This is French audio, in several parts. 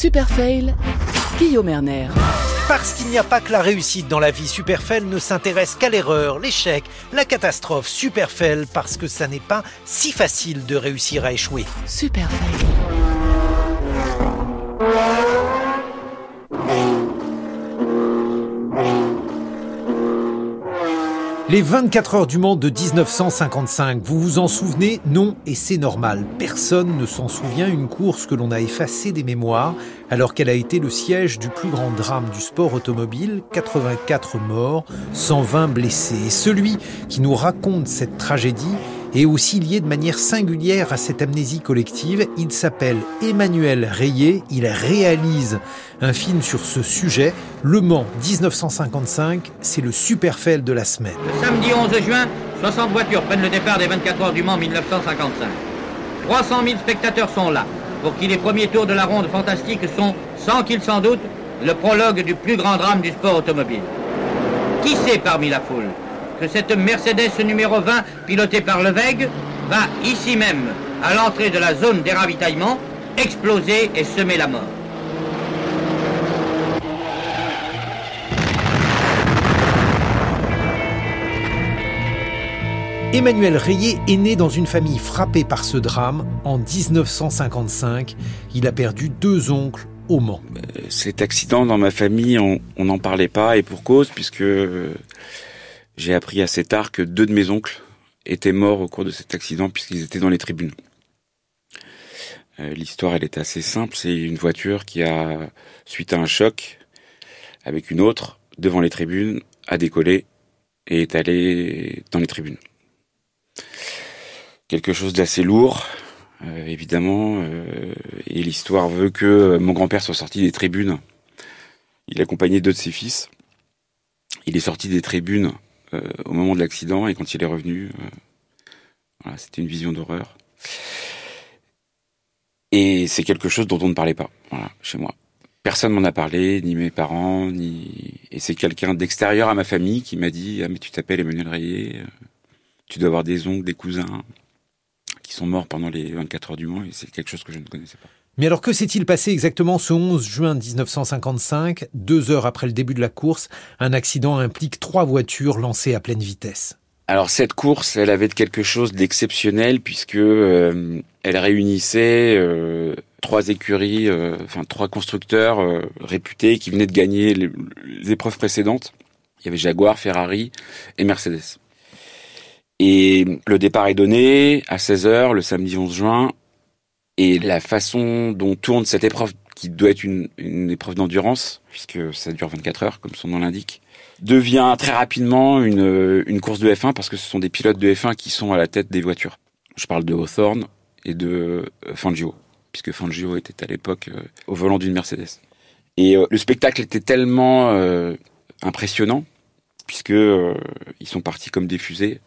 Super Fail, Guillaume Erner. Parce qu'il n'y a pas que la réussite dans la vie, Superfail ne s'intéresse qu'à l'erreur, l'échec, la catastrophe. Superfail parce que ça n'est pas si facile de réussir à échouer. Super Les 24 heures du monde de 1955, vous vous en souvenez Non, et c'est normal. Personne ne s'en souvient, une course que l'on a effacée des mémoires, alors qu'elle a été le siège du plus grand drame du sport automobile, 84 morts, 120 blessés. Et celui qui nous raconte cette tragédie est aussi lié de manière singulière à cette amnésie collective. Il s'appelle Emmanuel Rayet, il réalise un film sur ce sujet. Le Mans 1955, c'est le super fail de la semaine. Le samedi 11 juin, 60 voitures prennent le départ des 24 heures du Mans 1955. 300 000 spectateurs sont là, pour qui les premiers tours de la ronde fantastique sont, sans qu'ils s'en doutent, le prologue du plus grand drame du sport automobile. Qui sait parmi la foule? Que cette Mercedes numéro 20, pilotée par Leveg, va ici même, à l'entrée de la zone des ravitaillements, exploser et semer la mort. Emmanuel Rayet est né dans une famille frappée par ce drame. En 1955, il a perdu deux oncles au Mans. Euh, cet accident dans ma famille, on n'en parlait pas et pour cause, puisque euh, j'ai appris assez tard que deux de mes oncles étaient morts au cours de cet accident puisqu'ils étaient dans les tribunes. Euh, l'histoire, elle est assez simple. C'est une voiture qui a, suite à un choc avec une autre, devant les tribunes, a décollé et est allée dans les tribunes quelque chose d'assez lourd, euh, évidemment. Euh, et l'histoire veut que mon grand-père soit sorti des tribunes. Il accompagnait deux de ses fils. Il est sorti des tribunes au moment de l'accident et quand il est revenu, voilà, c'était une vision d'horreur. Et c'est quelque chose dont on ne parlait pas, chez moi. Personne m'en a parlé, ni mes parents, ni et c'est quelqu'un d'extérieur à ma famille qui m'a dit ah mais tu t'appelles Emmanuel Rayet, tu dois avoir des oncles, des cousins qui sont morts pendant les 24 heures du Mans et c'est quelque chose que je ne connaissais pas. Mais alors que s'est-il passé exactement ce 11 juin 1955, deux heures après le début de la course? Un accident implique trois voitures lancées à pleine vitesse. Alors cette course, elle avait quelque chose d'exceptionnel puisque euh, elle réunissait euh, trois écuries, euh, enfin trois constructeurs réputés qui venaient de gagner les, les épreuves précédentes. Il y avait Jaguar, Ferrari et Mercedes. Et le départ est donné à 16h le samedi 11 juin. Et la façon dont tourne cette épreuve, qui doit être une, une épreuve d'endurance, puisque ça dure 24 heures, comme son nom l'indique, devient très rapidement une, une course de F1, parce que ce sont des pilotes de F1 qui sont à la tête des voitures. Je parle de Hawthorne et de euh, Fangio, puisque Fangio était à l'époque euh, au volant d'une Mercedes. Et euh, le spectacle était tellement impressionnant, puisque ils sont partis comme des fusées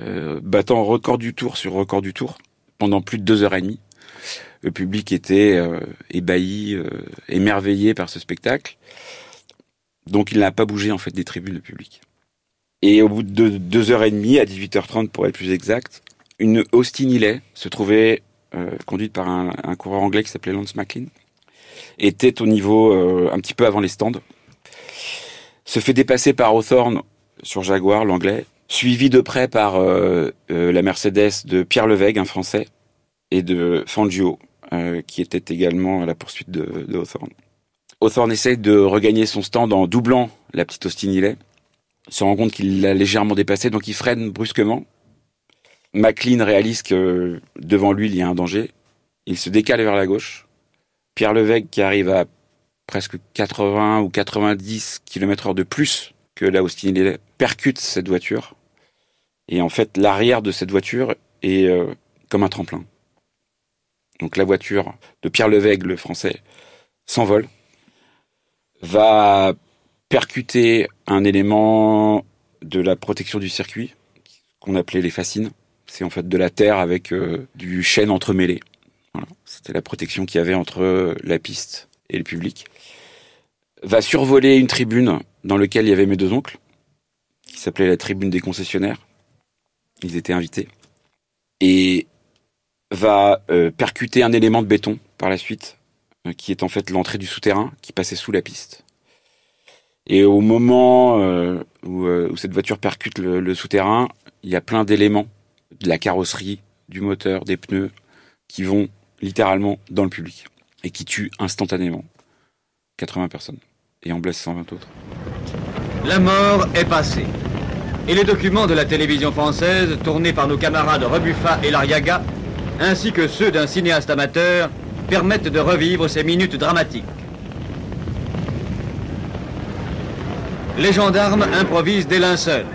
euh, battant record du tour sur record du tour pendant plus de deux heures et demie. Le public était euh, ébahi, euh, émerveillé par ce spectacle. Donc il n'a pas bougé en fait des tribunes, le public. Et au bout de deux heures et demie, à 18h30 pour être plus exact, une Austin Hillet se trouvait conduite par un, un, coureur anglais qui s'appelait Lance McLean, était au niveau un petit peu avant les stands, se fait dépasser par Hawthorne sur Jaguar, l'anglais, suivi de près par euh, euh, la Mercedes de Pierre Leveg, un Français, et de Fangio, euh, qui était également à la poursuite de, Hawthorne. Hawthorne essaye de regagner son stand en doublant la petite Austin Hillet, se rend compte qu'il l'a légèrement dépassé, donc il freine brusquement. McLean réalise que devant lui, il y a un danger. Il se décale vers la gauche. Pierre Leveg, qui arrive à presque 80 ou 90 km heure de plus que la Austin Hillet, percute cette voiture. Et en fait, l'arrière de cette voiture est euh, comme un tremplin. Donc la voiture de Pierre Levègue, le français, s'envole, va percuter un élément de la protection du circuit, qu'on appelait les fascines. C'est en fait de la terre avec euh, du chêne entremêlé. Voilà. C'était la protection qu'il y avait entre la piste et le public. Va survoler une tribune dans laquelle il y avait mes deux oncles, qui s'appelait la tribune des concessionnaires. Ils étaient invités. Et va euh, percuter un élément de béton par la suite qui est en fait l'entrée du souterrain qui passait sous la piste. Et au moment où, cette voiture percute le souterrain, il y a plein d'éléments de la carrosserie, du moteur, des pneus, qui vont littéralement dans le public et qui tuent instantanément 80 personnes et en blessent 120 autres. La mort est passée. Et les documents de la télévision française, tournés par nos camarades Rebuffa et Lariaga, ainsi que ceux d'un cinéaste amateur, permettent de revivre ces minutes dramatiques. Les gendarmes improvisent des linceuls.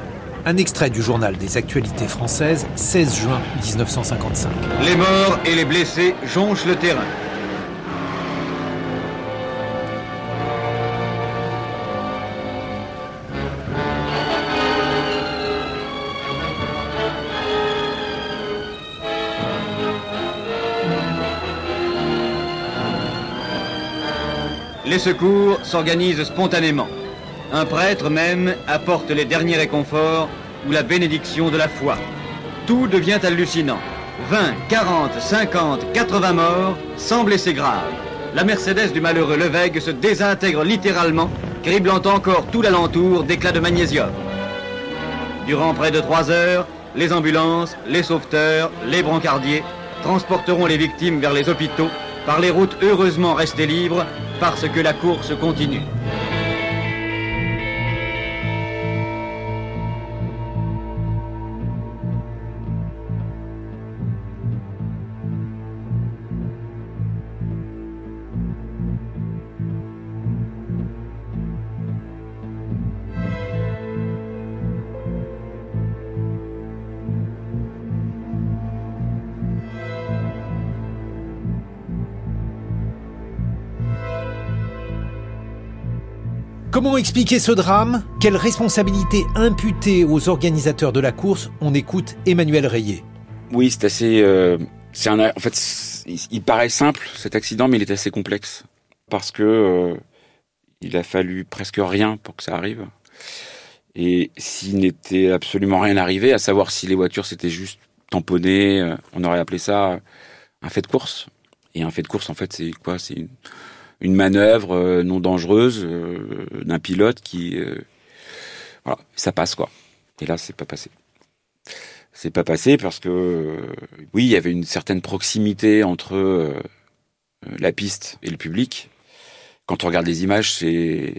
Un extrait du journal des actualités françaises, 16 juin 1955. Les morts et les blessés jonchent le terrain. Les secours s'organisent spontanément. Un prêtre même apporte les derniers réconforts ou la bénédiction de la foi. Tout devient hallucinant. 20, 40, 50, 80 morts, sans blessés graves. La Mercedes du malheureux Levègue se désintègre littéralement, criblant encore tout l'alentour d'éclats de magnésium. Durant près de trois heures, les ambulances, les sauveteurs, les brancardiers transporteront les victimes vers les hôpitaux par les routes heureusement restées libres parce que la course continue. Comment expliquer ce drame? Quelle responsabilité imputée aux organisateurs de la course? On écoute Emmanuel Rayet. Oui, c'est assez. Euh. En fait, il paraît simple cet accident, mais il est assez complexe parce que euh, il a fallu presque rien pour que ça arrive. Et s'il n'était absolument rien arrivé, à savoir si les voitures s'étaient juste tamponnées, euh, on aurait appelé ça un fait de course. Et un fait de course, en fait, c'est quoi? C'est une une manœuvre euh, non dangereuse euh, d'un pilote qui euh, voilà, ça passe quoi. Et là, c'est pas passé. C'est pas passé parce que oui, il y avait une certaine proximité entre la piste et le public. Quand on regarde les images, c'est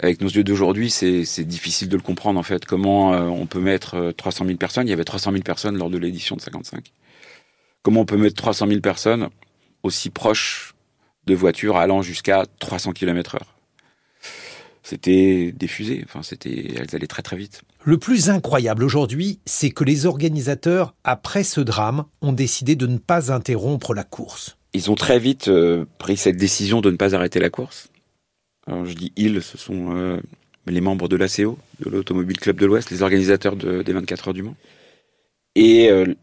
avec nos yeux d'aujourd'hui, c'est difficile de le comprendre en fait. Comment on peut mettre 300 000 personnes? Il y avait 300 000 personnes lors de l'édition de 55. Comment on peut mettre 300 000 personnes aussi proche de voitures allant jusqu'à 300 km heure. C'était des fusées, enfin c'était, elles allaient très très vite. Le plus incroyable aujourd'hui, c'est que les organisateurs, après ce drame, ont décidé de ne pas interrompre la course. Ils ont très vite euh, pris cette décision de ne pas arrêter la course. Alors je dis ils, ce sont euh, les membres de l'ACO, de l'Automobile Club de l'Ouest, les organisateurs des 24 heures du Mans. Et euh,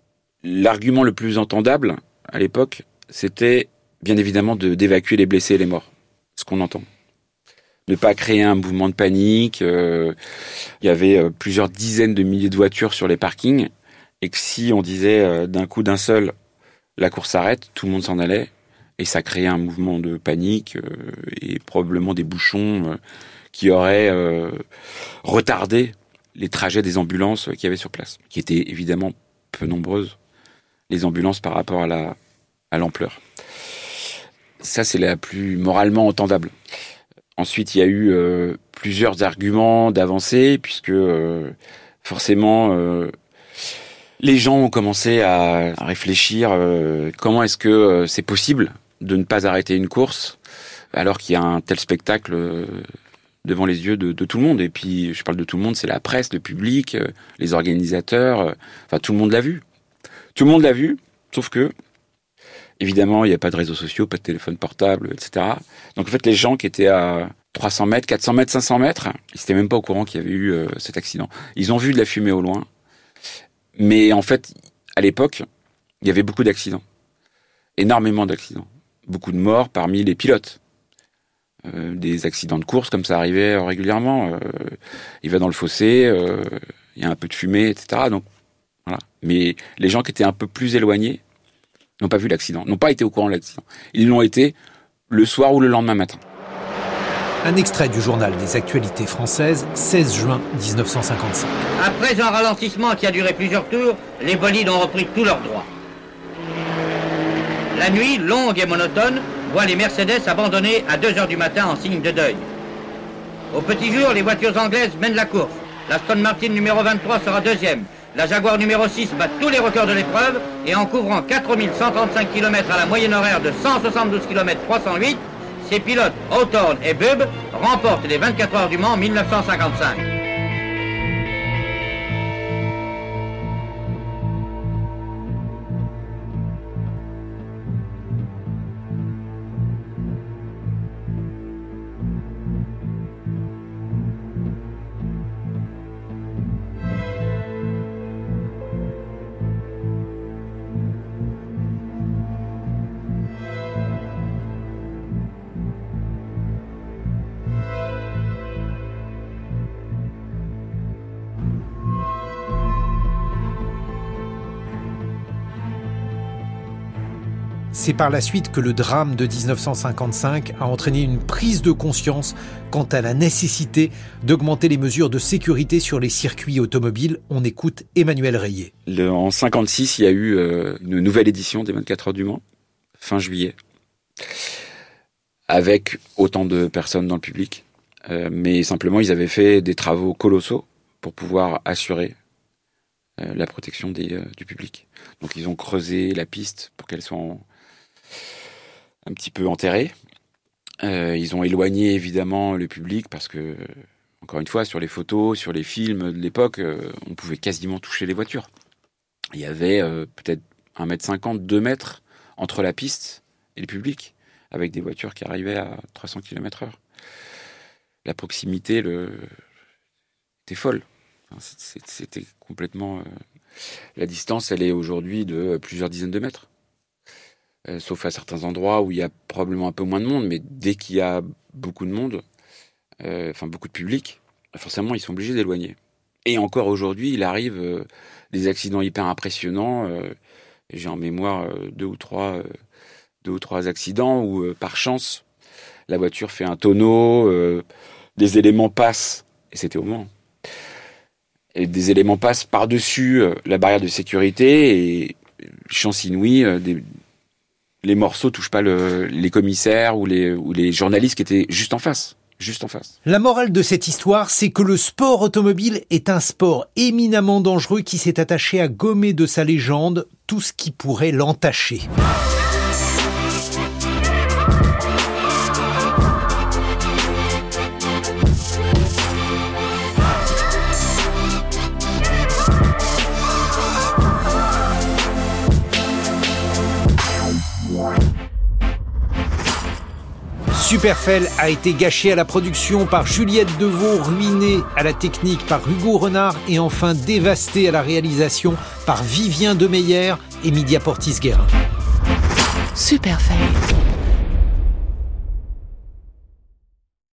l'argument le plus entendable à l'époque, c'était bien évidemment d'évacuer les blessés et les morts, ce qu'on entend. Ne pas créer un mouvement de panique. Euh, il y avait euh, plusieurs dizaines de milliers de voitures sur les parkings, et que si on disait euh, d'un coup d'un seul, la course s'arrête, tout le monde s'en allait, et ça créait un mouvement de panique et probablement des bouchons qui auraient retardé les trajets des ambulances qui y avait sur place, qui étaient évidemment peu nombreuses, les ambulances par rapport à la à l'ampleur. Ça, c'est la plus moralement entendable. Ensuite, il y a eu euh, plusieurs arguments d'avancée, puisque euh, forcément, euh, les gens ont commencé à, réfléchir comment est-ce que c'est possible de ne pas arrêter une course alors qu'il y a un tel spectacle devant les yeux de, de, tout le monde. Et puis, je parle de tout le monde, c'est la presse, le public, les organisateurs, enfin, tout le monde l'a vu. Tout le monde l'a vu, sauf que Évidemment, il n'y a pas de réseaux sociaux, pas de téléphone portable, etc. Donc en fait, les gens qui étaient à 300 mètres, 400 mètres, 500 mètres, ils n'étaient même pas au courant qu'il y avait eu euh, cet accident. Ils ont vu de la fumée au loin. Mais en fait, à l'époque, il y avait beaucoup d'accidents. Énormément d'accidents. Beaucoup de morts parmi les pilotes. Euh, des accidents de course, comme ça arrivait régulièrement. Euh, il va dans le fossé, il y a un peu de fumée, etc. Donc, voilà. Mais les gens qui étaient un peu plus éloignés, n'ont pas vu l'accident, n'ont pas été au courant de l'accident. Ils l'ont été le soir ou le lendemain matin. Un extrait du journal des actualités françaises, 16 juin 1955. Après un ralentissement qui a duré plusieurs tours, les bolides ont repris tous leurs droits. La nuit, longue et monotone, voit les Mercedes abandonnés à 2 heures du matin en signe de deuil. Au petit jour, les voitures anglaises mènent la course. La Stone Martin numéro 23 sera deuxième. La Jaguar numéro 6 bat tous les records de l'épreuve et en couvrant 4135 km à la moyenne horaire de 172 km 308, ses pilotes Hawthorne et Bubb remportent les 24 heures du Mans 1955. C'est par la suite que le drame de 1955 a entraîné une prise de conscience quant à la nécessité d'augmenter les mesures de sécurité sur les circuits automobiles. On écoute Emmanuel Rayet. en 56, il y a eu euh, une nouvelle édition des 24 heures du Mans, fin juillet, avec autant de personnes dans le public. Euh, mais simplement, ils avaient fait des travaux colossaux pour pouvoir assurer euh, la protection du public. Donc ils ont creusé la piste pour qu'elle soit en, un petit peu enterré. Euh, ils ont éloigné évidemment le public parce que, encore une fois, sur les photos, sur les films de l'époque, euh, on pouvait quasiment toucher les voitures. Il y avait euh, peut-être 1m50, 2 mètres entre la piste et le public, avec des voitures qui arrivaient à 300 km/h. La proximité était folle. C'était complètement. La distance, elle est aujourd'hui de plusieurs dizaines de mètres. Euh, sauf à certains endroits où il y a probablement un peu moins de monde, mais dès qu'il y a beaucoup de monde, euh, enfin beaucoup de public, forcément ils sont obligés d'éloigner. Et encore aujourd'hui, il arrive euh, des accidents hyper impressionnants. J'ai en mémoire deux ou trois, deux ou trois accidents où, par chance, la voiture fait un tonneau, des éléments passent, et c'était au moment. Et des éléments passent par-dessus la barrière de sécurité et chance inouïe, des, les morceaux touchent pas les commissaires ou les, ou les journalistes qui étaient juste en face. Juste en face. La morale de cette histoire, c'est que le sport automobile est un sport éminemment dangereux qui s'est attaché à gommer de sa légende tout ce qui pourrait l'entacher. Superfell a été gâché à la production par Juliette Deveau, ruiné à la technique par Hugo Renard et enfin dévasté à la réalisation par Vivien Demeyer et Media Portis Guérin. Superfell.